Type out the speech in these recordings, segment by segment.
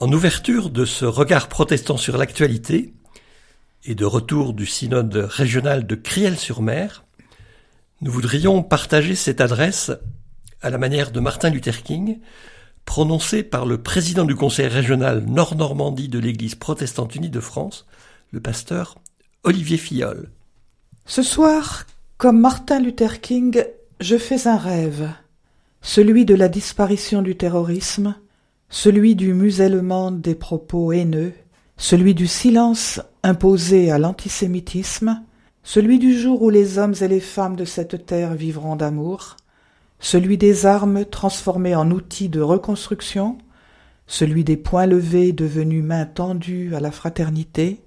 En ouverture de ce regard protestant sur l'actualité et de retour du synode régional de Criel-sur-Mer, nous voudrions partager cette adresse à la manière de Martin Luther King, prononcée par le président du conseil régional Nord-Normandie de l'Église protestante unie de France, le pasteur Olivier Fillol. Ce soir, comme Martin Luther King, je fais un rêve, celui de la disparition du terrorisme, celui du musellement des propos haineux, celui du silence imposé à l'antisémitisme, celui du jour où les hommes et les femmes de cette terre vivront d'amour, celui des armes transformées en outils de reconstruction, celui des poings levés devenus mains tendues à la fraternité,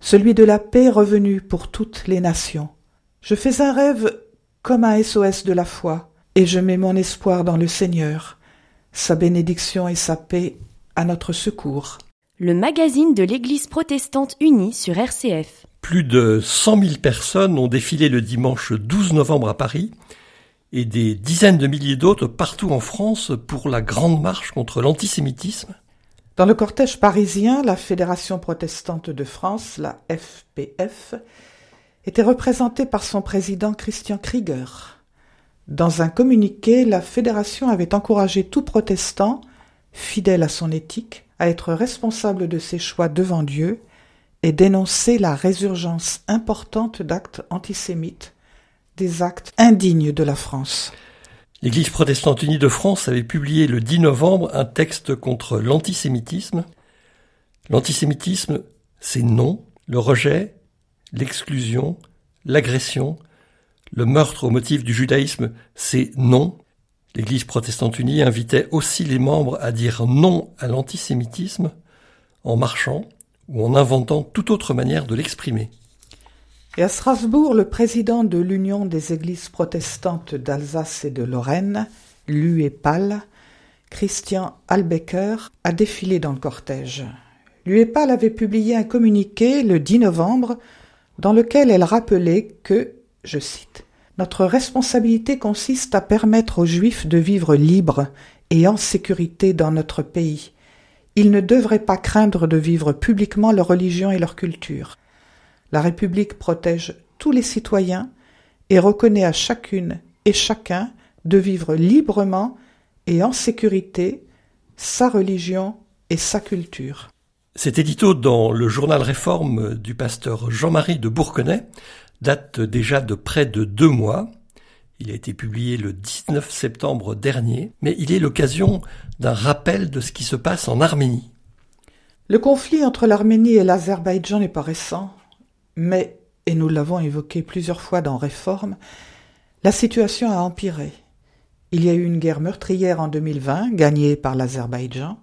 celui de la paix revenue pour toutes les nations. Je fais un rêve comme un SOS de la foi, et je mets mon espoir dans le Seigneur, sa bénédiction et sa paix à notre secours. Le magazine de l'Église protestante unie sur RCF. Plus de 100 000 personnes ont défilé le dimanche 12 novembre à Paris et des dizaines de milliers d'autres partout en France pour la grande marche contre l'antisémitisme. Dans le cortège parisien, la Fédération protestante de France, la FPF, était représentée par son président Christian Krieger. Dans un communiqué, la Fédération avait encouragé tout protestant, fidèle à son éthique, à être responsable de ses choix devant Dieu et dénoncer la résurgence importante d'actes antisémites, des actes indignes de la France. L'Église protestante unie de France avait publié le 10 novembre un texte contre l'antisémitisme. L'antisémitisme, c'est non, le rejet, l'exclusion, l'agression, le meurtre au motif du judaïsme, c'est non. L'Église protestante unie invitait aussi les membres à dire non à l'antisémitisme en marchant ou en inventant toute autre manière de l'exprimer. Et à Strasbourg, le président de l'Union des Églises protestantes d'Alsace et de Lorraine, l'UEPAL, Christian Albecker, a défilé dans le cortège. L'UEPAL avait publié un communiqué le 10 novembre dans lequel elle rappelait que je cite, Notre responsabilité consiste à permettre aux Juifs de vivre libres et en sécurité dans notre pays. Ils ne devraient pas craindre de vivre publiquement leur religion et leur culture. La République protège tous les citoyens et reconnaît à chacune et chacun de vivre librement et en sécurité sa religion et sa culture. Cet édito dans le journal Réforme du pasteur Jean-Marie de Bourquenay date déjà de près de deux mois. Il a été publié le 19 septembre dernier, mais il est l'occasion d'un rappel de ce qui se passe en Arménie. Le conflit entre l'Arménie et l'Azerbaïdjan n'est pas récent, mais, et nous l'avons évoqué plusieurs fois dans Réforme, la situation a empiré. Il y a eu une guerre meurtrière en 2020, gagnée par l'Azerbaïdjan,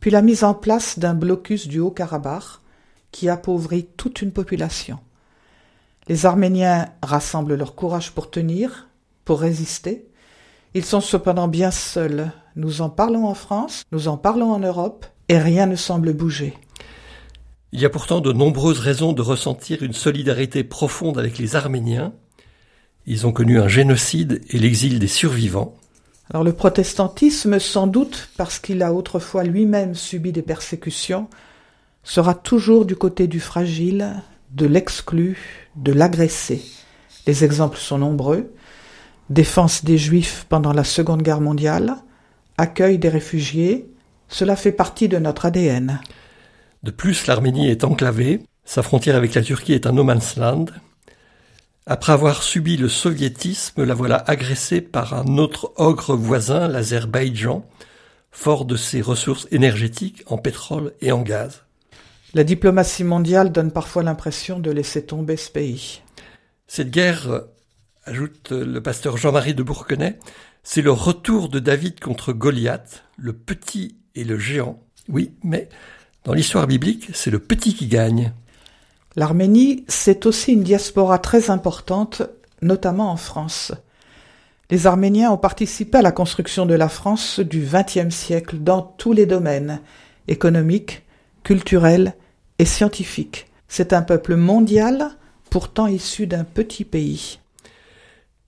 puis la mise en place d'un blocus du Haut-Karabakh qui appauvrit toute une population. Les Arméniens rassemblent leur courage pour tenir, pour résister. Ils sont cependant bien seuls. Nous en parlons en France, nous en parlons en Europe, et rien ne semble bouger. Il y a pourtant de nombreuses raisons de ressentir une solidarité profonde avec les Arméniens. Ils ont connu un génocide et l'exil des survivants. Alors le protestantisme, sans doute parce qu'il a autrefois lui-même subi des persécutions, sera toujours du côté du fragile, de l'exclu, de l'agressé. Les exemples sont nombreux. Défense des Juifs pendant la Seconde Guerre mondiale, accueil des réfugiés, cela fait partie de notre ADN. De plus, l'Arménie est enclavée, sa frontière avec la Turquie est un no man's land. Après avoir subi le soviétisme, la voilà agressée par un autre ogre voisin, l'Azerbaïdjan, fort de ses ressources énergétiques en pétrole et en gaz. La diplomatie mondiale donne parfois l'impression de laisser tomber ce pays. Cette guerre, ajoute le pasteur Jean-Marie de Bourquenay, c'est le retour de David contre Goliath, le petit et le géant. Oui, mais Dans l'histoire biblique, c'est le petit qui gagne. L'Arménie, c'est aussi une diaspora très importante, notamment en France. Les Arméniens ont participé à la construction de la France du XXe siècle dans tous les domaines économiques, culturels et scientifiques. C'est un peuple mondial, pourtant issu d'un petit pays.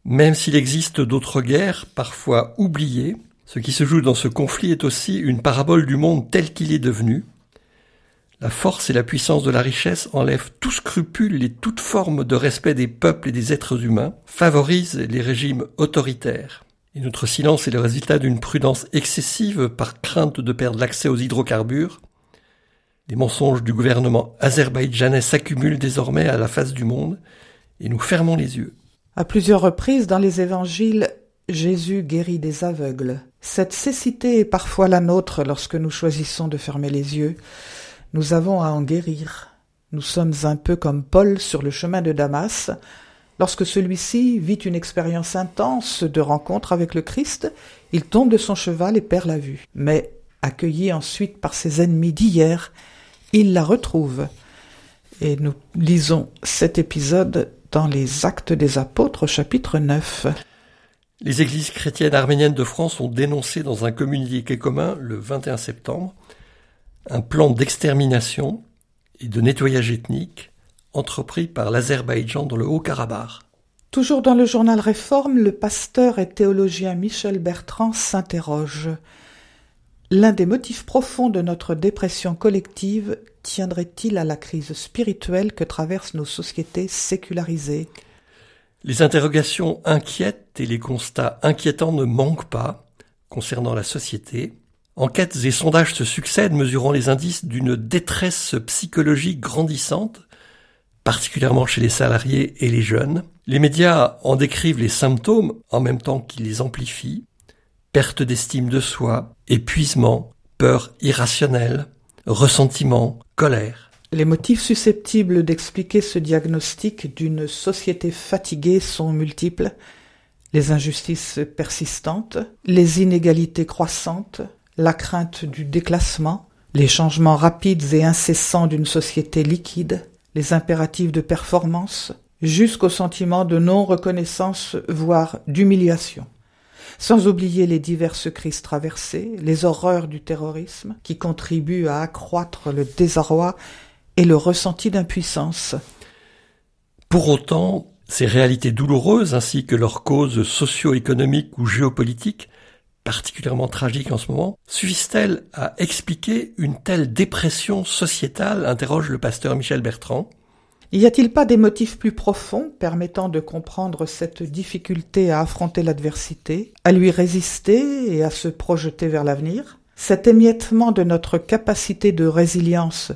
Même s'il existe d'autres guerres, parfois oubliées, ce qui se joue dans ce conflit est aussi une parabole du monde tel qu'il est devenu. La force et la puissance de la richesse enlèvent tout scrupule et toute forme de respect des peuples et des êtres humains, favorisent les régimes autoritaires. Et notre silence est le résultat d'une prudence excessive par crainte de perdre l'accès aux hydrocarbures. Les mensonges du gouvernement azerbaïdjanais s'accumulent désormais à la face du monde et nous fermons les yeux. À plusieurs reprises dans les évangiles, Jésus guérit des aveugles. Cette cécité est parfois la nôtre lorsque nous choisissons de fermer les yeux. Nous avons à en guérir. Nous sommes un peu comme Paul sur le chemin de Damas. Lorsque celui-ci vit une expérience intense de rencontre avec le Christ, il tombe de son cheval et perd la vue. Mais, accueilli ensuite par ses ennemis d'hier, il la retrouve. Et nous lisons cet épisode dans les Actes des Apôtres chapitre 9. Les églises chrétiennes arméniennes de France ont dénoncé dans un communiqué commun le 21 septembre un plan d'extermination et de nettoyage ethnique entrepris par l'Azerbaïdjan dans le Haut-Karabakh. Toujours dans le journal Réforme, le pasteur et théologien Michel Bertrand s'interroge. L'un des motifs profonds de notre dépression collective tiendrait-il à la crise spirituelle que traversent nos sociétés sécularisées? Les interrogations inquiètes et les constats inquiétants ne manquent pas concernant la société. Enquêtes et sondages se succèdent mesurant les indices d'une détresse psychologique grandissante, particulièrement chez les salariés et les jeunes. Les médias en décrivent les symptômes en même temps qu'ils les amplifient. Perte d'estime de soi, épuisement, peur irrationnelle, ressentiment, colère. Les motifs susceptibles d'expliquer ce diagnostic d'une société fatiguée sont multiples. Les injustices persistantes, les inégalités croissantes, la crainte du déclassement, les changements rapides et incessants d'une société liquide, les impératifs de performance, jusqu'au sentiment de non-reconnaissance, voire d'humiliation sans oublier les diverses crises traversées, les horreurs du terrorisme, qui contribuent à accroître le désarroi et le ressenti d'impuissance. Pour autant, ces réalités douloureuses ainsi que leurs causes socio-économiques ou géopolitiques, particulièrement tragiques en ce moment, suffisent-elles à expliquer une telle dépression sociétale interroge le pasteur Michel Bertrand. Y a-t-il pas des motifs plus profonds permettant de comprendre cette difficulté à affronter l'adversité, à lui résister et à se projeter vers l'avenir? Cet émiettement de notre capacité de résilience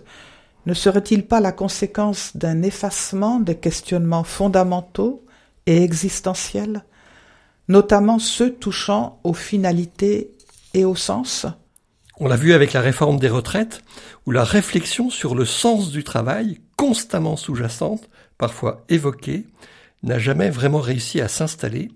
ne serait-il pas la conséquence d'un effacement des questionnements fondamentaux et existentiels, notamment ceux touchant aux finalités et au sens? On l'a vu avec la réforme des retraites, où la réflexion sur le sens du travail, constamment sous-jacente, parfois évoquée, n'a jamais vraiment réussi à s'installer.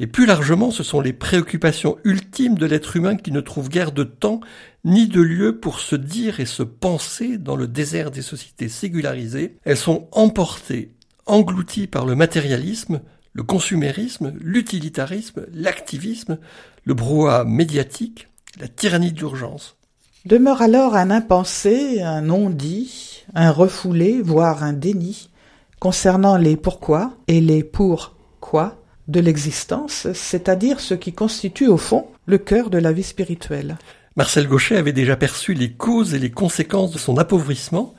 Et plus largement, ce sont les préoccupations ultimes de l'être humain qui ne trouvent guère de temps ni de lieu pour se dire et se penser dans le désert des sociétés ségularisées. Elles sont emportées, englouties par le matérialisme, le consumérisme, l'utilitarisme, l'activisme, le brouhaha médiatique, la tyrannie de l'urgence. Demeure alors un impensé, un non-dit, un refoulé, voire un déni, concernant les pourquoi et les pourquoi de l'existence, c'est-à-dire ce qui constitue au fond le cœur de la vie spirituelle. Marcel Gauchet avait déjà perçu les causes et les conséquences de son appauvrissement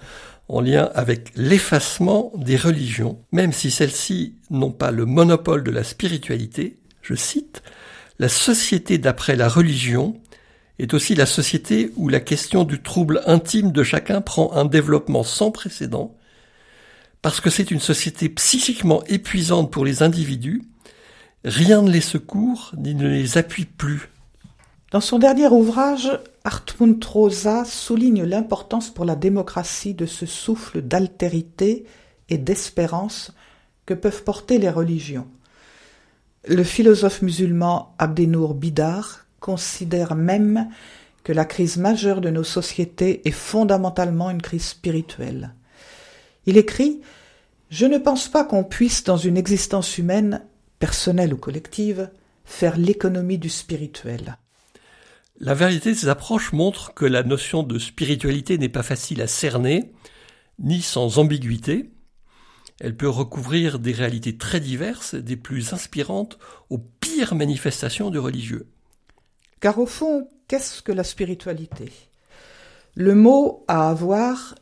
en lien avec l'effacement des religions, même si celles-ci n'ont pas le monopole de la spiritualité, je cite, la société d'après la religion est aussi la société où la question du trouble intime de chacun prend un développement sans précédent, parce que c'est une société psychiquement épuisante pour les individus, rien ne les secourt ni ne les appuie plus. Dans son dernier ouvrage, Hartmut Rosa souligne l'importance pour la démocratie de ce souffle d'altérité et d'espérance que peuvent porter les religions. Le philosophe musulman Abdenour Bidar considère même que la crise majeure de nos sociétés est fondamentalement une crise spirituelle. Il écrit Je ne pense pas qu'on puisse, dans une existence humaine, personnelle ou collective, faire l'économie du spirituel. La vérité de ces approches montre que la notion de spiritualité n'est pas facile à cerner, ni sans ambiguïté. Elle peut recouvrir des réalités très diverses, des plus inspirantes aux pires manifestations du religieux. Car au fond, qu'est-ce que la spiritualité? Le mot a à voir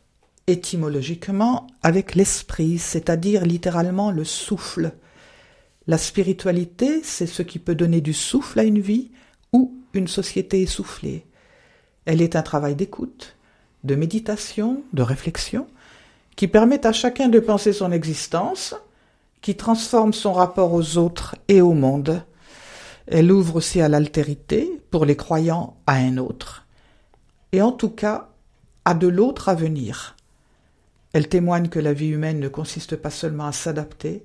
étymologiquement avec l'esprit, c'est-à-dire littéralement le souffle. La spiritualité, c'est ce qui peut donner du souffle à une vie ou une société essoufflée. Elle est un travail d'écoute, de méditation, de réflexion, qui permet à chacun de penser son existence, qui transforme son rapport aux autres et au monde. Elle ouvre aussi à l'altérité, pour les croyants à un autre, et en tout cas à de l'autre à venir. Elle témoigne que la vie humaine ne consiste pas seulement à s'adapter,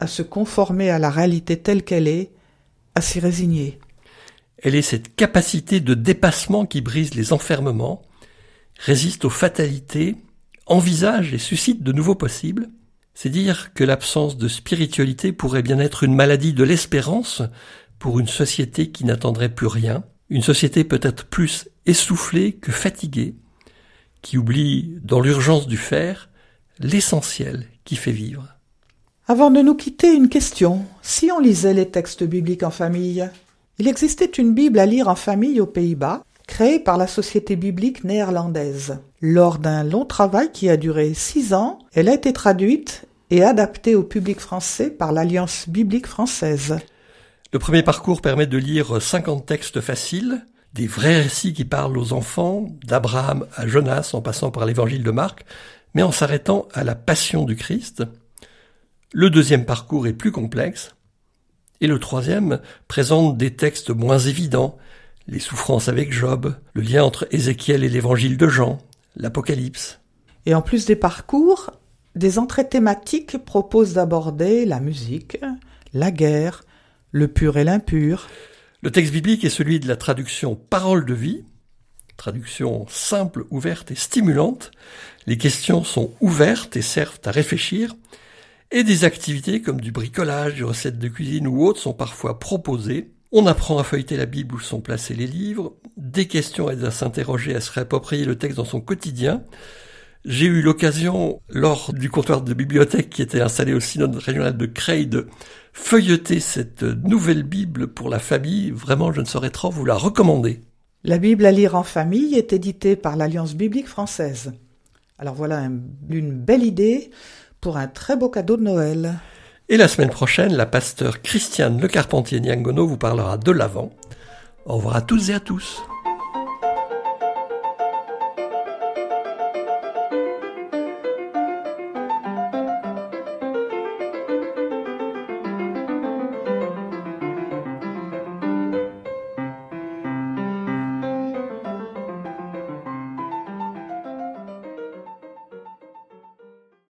à se conformer à la réalité telle qu'elle est, à s'y résigner. Elle est cette capacité de dépassement qui brise les enfermements, résiste aux fatalités, envisage et suscite de nouveaux possibles. C'est dire que l'absence de spiritualité pourrait bien être une maladie de l'espérance pour une société qui n'attendrait plus rien, une société peut-être plus essoufflée que fatiguée, qui oublie dans l'urgence du faire l'essentiel qui fait vivre. Avant de nous quitter, une question. Si on lisait les textes bibliques en famille Il existait une Bible à lire en famille aux Pays-Bas, créée par la Société biblique néerlandaise. Lors d'un long travail qui a duré six ans, elle a été traduite et adaptée au public français par l'Alliance biblique française. Le premier parcours permet de lire 50 textes faciles, des vrais récits qui parlent aux enfants, d'Abraham à Jonas en passant par l'évangile de Marc, mais en s'arrêtant à la passion du Christ. Le deuxième parcours est plus complexe, et le troisième présente des textes moins évidents, les souffrances avec Job, le lien entre Ézéchiel et l'évangile de Jean, l'Apocalypse. Et en plus des parcours, des entrées thématiques proposent d'aborder la musique, la guerre, le pur et l'impur. Le texte biblique est celui de la traduction parole de vie, traduction simple, ouverte et stimulante. Les questions sont ouvertes et servent à réfléchir, et des activités comme du bricolage, des recettes de cuisine ou autres sont parfois proposées. On apprend à feuilleter la Bible où sont placés les livres, des questions aident à s'interroger, à se réapproprier le texte dans son quotidien. J'ai eu l'occasion, lors du comptoir de bibliothèque qui était installé au synode régional de Creil, de feuilleter cette nouvelle Bible pour la famille. Vraiment, je ne saurais trop vous la recommander. La Bible à lire en famille est éditée par l'Alliance biblique française. Alors voilà une belle idée pour un très beau cadeau de Noël. Et la semaine prochaine, la pasteur Christiane Le Carpentier Niangono vous parlera de l'Avent. Au revoir à toutes et à tous.